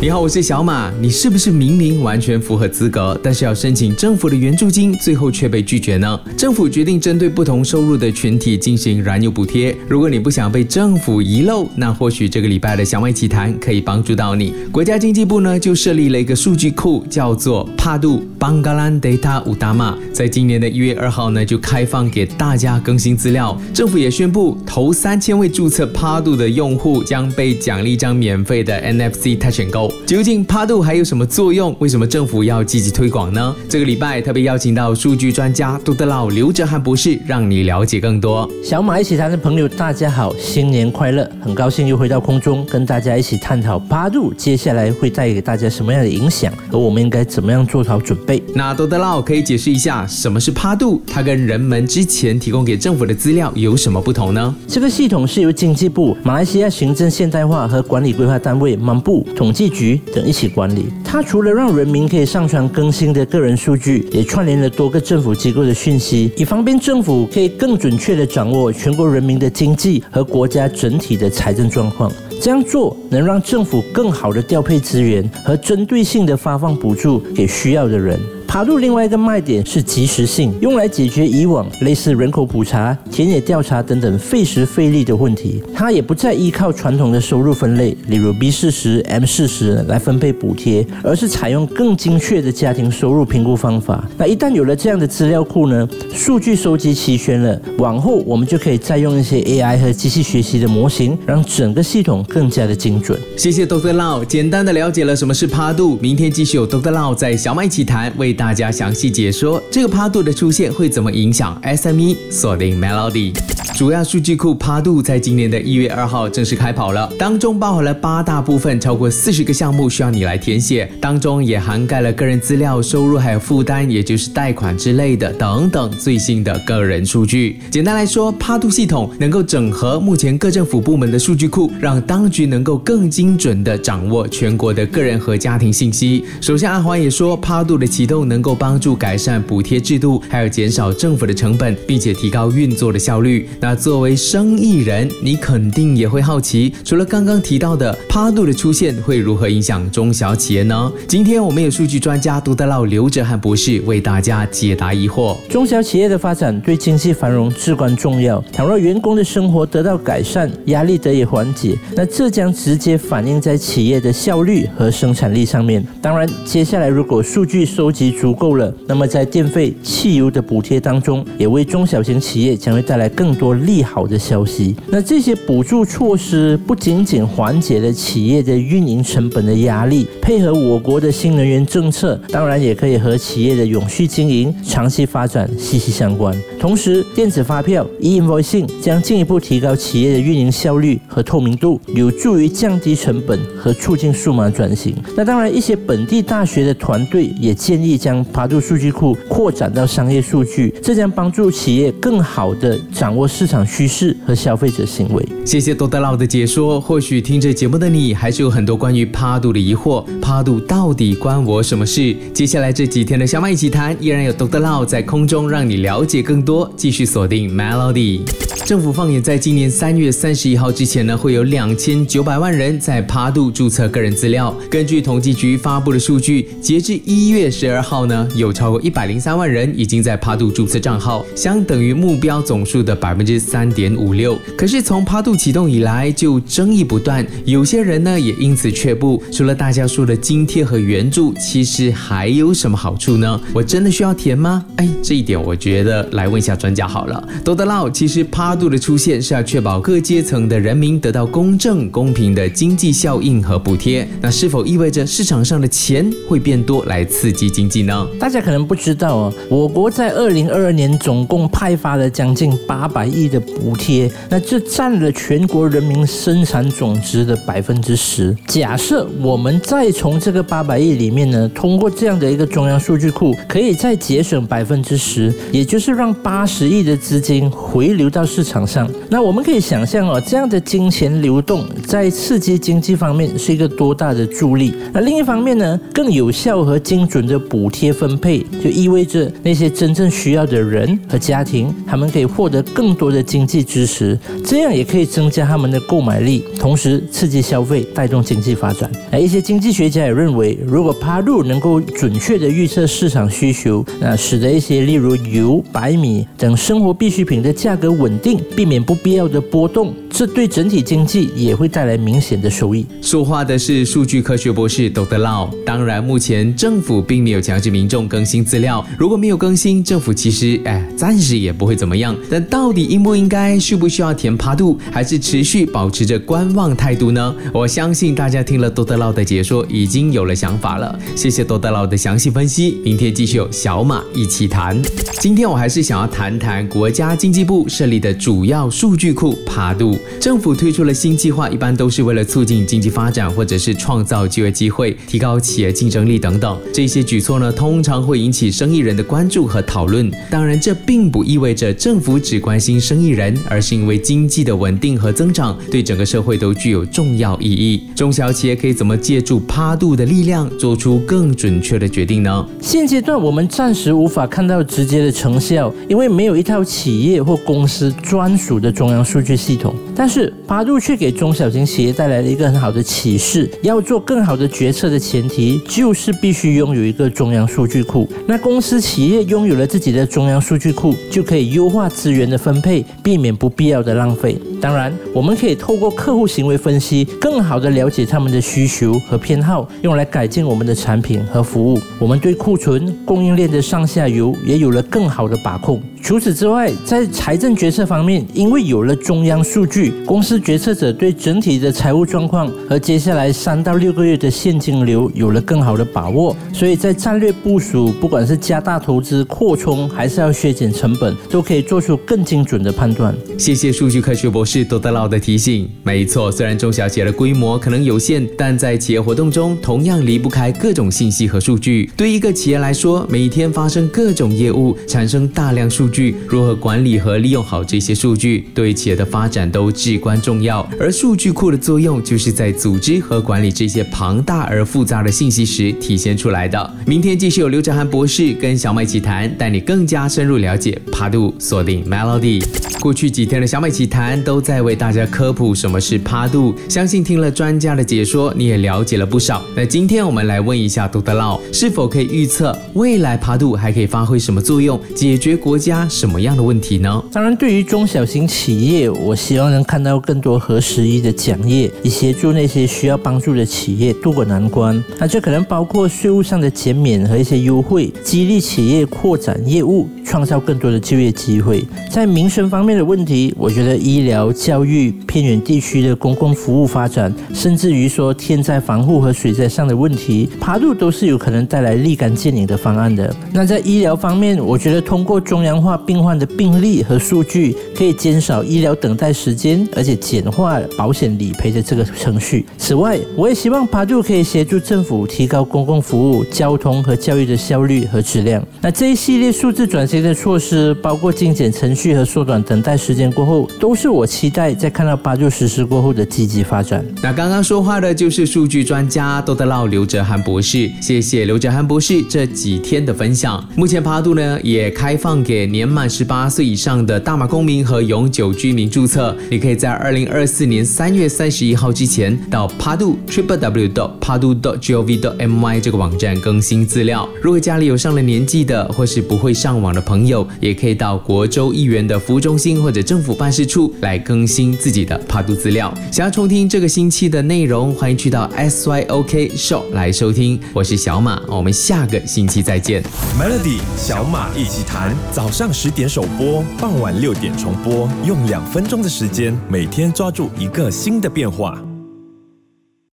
你好，我是小马。你是不是明明完全符合资格，但是要申请政府的援助金，最后却被拒绝呢？政府决定针对不同收入的群体进行燃油补贴。如果你不想被政府遗漏，那或许这个礼拜的小马奇谈可以帮助到你。国家经济部呢就设立了一个数据库，叫做帕杜 Bangladesh Data Udam，在今年的一月二号呢就开放给大家更新资料。政府也宣布，头三千位注册帕杜的用户将被奖励一张免费的 NFC Touch and 究竟趴度还有什么作用？为什么政府要积极推广呢？这个礼拜特别邀请到数据专家杜德老刘哲涵博士，让你了解更多。小马一起谈的朋友，大家好，新年快乐！很高兴又回到空中，跟大家一起探讨趴度接下来会带给大家什么样的影响，而我们应该怎么样做好准备？那杜德老可以解释一下什么是趴度？它跟人们之前提供给政府的资料有什么不同呢？这个系统是由经济部、马来西亚行政现代化和管理规划单位、满部统计。局等一起管理。它除了让人民可以上传更新的个人数据，也串联了多个政府机构的讯息，以方便政府可以更准确地掌握全国人民的经济和国家整体的财政状况。这样做能让政府更好地调配资源和针对性地发放补助给需要的人。爬度另外一个卖点是及时性，用来解决以往类似人口普查、田野调查等等费时费力的问题。它也不再依靠传统的收入分类，例如 B 四十、M 四十来分配补贴，而是采用更精确的家庭收入评估方法。那一旦有了这样的资料库呢，数据收集齐全了，往后我们就可以再用一些 AI 和机器学习的模型，让整个系统更加的精准。谢谢 Doctor Lau，简单的了解了什么是趴度。明天继续有 Doctor Lau 在小麦一起谈为。大家详细解说这个趴度的出现会怎么影响 SME 锁定 Melody。主要数据库趴度在今年的一月二号正式开跑了，当中包含了八大部分，超过四十个项目需要你来填写，当中也涵盖了个人资料、收入还有负担，也就是贷款之类的等等最新的个人数据。简单来说，趴度系统能够整合目前各政府部门的数据库，让当局能够更精准地掌握全国的个人和家庭信息。首相阿华也说，趴度的启动能够帮助改善补贴制度，还有减少政府的成本，并且提高运作的效率。那作为生意人，你肯定也会好奇，除了刚刚提到的趴度的出现，会如何影响中小企业呢？今天我们有数据专家杜德老刘哲汉博士为大家解答疑惑。中小企业的发展对经济繁荣至关重要。倘若员工的生活得到改善，压力得以缓解，那这将直接反映在企业的效率和生产力上面。当然，接下来如果数据收集足够了，那么在电费、汽油的补贴当中，也为中小型企业将会带来更多。利好的消息，那这些补助措施不仅仅缓解了企业的运营成本的压力，配合我国的新能源政策，当然也可以和企业的永续经营、长期发展息息相关。同时，电子发票 （e-invoicing） 将进一步提高企业的运营效率和透明度，有助于降低成本和促进数码转型。那当然，一些本地大学的团队也建议将将爬度数据库扩展到商业数据，这将帮助企业更好地掌握市。场趋势和消费者行为。谢谢多德老的解说。或许听着节目的你，还是有很多关于趴度的疑惑。趴度到底关我什么事？接下来这几天的小麦一起谈，依然有多德老在空中让你了解更多。继续锁定 Melody。政府放眼在今年三月三十一号之前呢，会有两千九百万人在趴度注册个人资料。根据统计局发布的数据，截至一月十二号呢，有超过一百零三万人已经在趴度注册账号，相等于目标总数的百分之三点五六。可是从趴度启动以来就争议不断，有些人呢也因此却步。除了大家说的津贴和援助，其实还有什么好处呢？我真的需要填吗？哎，这一点我觉得来问一下专家好了。多德老，其实趴。度的出现是要确保各阶层的人民得到公正公平的经济效应和补贴。那是否意味着市场上的钱会变多来刺激经济大家可能不知道哦，我国在二零二二年总共派发了将近八百亿的补贴，那这占了全国人民生产总值的百分之十。假设我们再从这个八百亿里面呢，通过这样的一个中央数据库，可以再节省百分之十，也就是让八十亿的资金回流到市。场上，那我们可以想象哦，这样的金钱流动在刺激经济方面是一个多大的助力。那另一方面呢，更有效和精准的补贴。贴分配，就意味着那些真正需要的人和家庭，他们可以获得更多的经济支持，这样也可以增加他们的购买力，同时刺激消费，带动经济发展。而一些经济学家也认为，如果帕杜能够准确的预测市场需求，那使得一些例如油、白米等生活必需品的价格稳定，避免不必要的波动，这对整体经济也会带来明显的收益。说话的是数据科学博士 Dr. Lau。当然，目前政府并没有强制民众更新资料，如果没有更新，政府其实哎，暂时也不会怎么样。但到底应不应该、需不需要填爬度，还是持续保持着观望态度呢？我相信大家听了 Dr. Lau 的解说，已经有了想法了。谢谢 Dr. Lau 的详细分析。明天继续有小马一起谈。今天我还是想要谈谈国家经济部设立的主要数据库爬度。政府推出了新计划，一般都是为了促进经济发展，或者是创造就业机会，提高企业竞争力等等。这些举措呢，通常会引起生意人的关注和讨论。当然，这并不意味着政府只关心生意人，而是因为经济的稳定和增长对整个社会都具有重要意义。中小企业可以怎么借助趴度的力量，做出更准确的决定呢？现阶段我们暂时无法看到直接的成效，因为没有一套企业或公司专属的中央数据系统。但是，八度却给中小型企业带来了一个很好的启示：要做更好的决策的前提，就是必须拥有一个中央数据库。那公司企业拥有了自己的中央数据库，就可以优化资源的分配，避免不必要的浪费。当然，我们可以透过客户行为分析，更好的了解他们的需求和偏好，用来改进我们的产品和服务。我们对库存、供应链的上下游也有了更好的把控。除此之外，在财政决策方面，因为有了中央数据，公司决策者对整体的财务状况和接下来三到六个月的现金流有了更好的把握，所以在战略部署，不管是加大投资、扩充，还是要削减成本，都可以做出更精准的判断。谢谢数据科学博士多德劳的提醒。没错，虽然中小企业的规模可能有限，但在企业活动中同样离不开各种信息和数据。对一个企业来说，每天发生各种业务，产生大量数据，如何管理和利用好这些数据，对企业的发展都至关重要。而数据库的作用，就是在组织和管理这些庞大而复杂的信息时体现出来的。明天继续有刘哲涵博士跟小麦奇谈，带你更加深入了解帕度，锁定 Melody。过去几天的小麦奇谈都在为大家科普什么是趴度，相信听了专家的解说，你也了解了不少。那今天我们来问一下杜德老，是否可以预测未来趴度还可以发挥什么作用，解决国家什么样的问题呢？当然，对于中小型企业，我希望能看到更多合时宜的讲业，以协助那些需要帮助的企业渡过难关。那这可能包括税务上的减免和一些优惠，激励企业扩展业务，创造更多的就业机会。在民生方面的问题，我觉得医疗、教育、偏远地区的公共服务发展，甚至于说天灾防护和水灾上的问题，爬度都是有可能带来立竿见影的方案的。那在医疗方面，我觉得通过中央化病患的病例和数据，可以减少医疗等待时间，而且简化保险理赔的这个程序。此外，我也希望爬度可以协助政府提高公共服务、交通和教育的效率和质量。那这一系列数字转型的措施，包括精简程序和缩短等待时间过后，都是我期待在看到八度实施过后的积极发展。那刚刚说话的就是数据专家多德劳刘哲涵博士，谢谢刘哲涵博士这几天的分享。目前爬度呢也开放给年满十八岁以上的大马公民和永久居民注册，可以在二零二四年三月三十一号之前到爬度 triple w dot 爬度 dot gov dot my 这个网站更新资料。如果家里有上了年纪的或是不会上网的朋友，也可以到国州议员的服务中心或者政府办事处来更新自己的爬度资料。想要重听这个星期的内容，欢迎去到 SYOK Show 来收听。我是小马，我们下个星期再见。Melody 小马一起谈，早上十点首播，傍晚六点重播，用两分钟的时间每天抓住一个新的变化。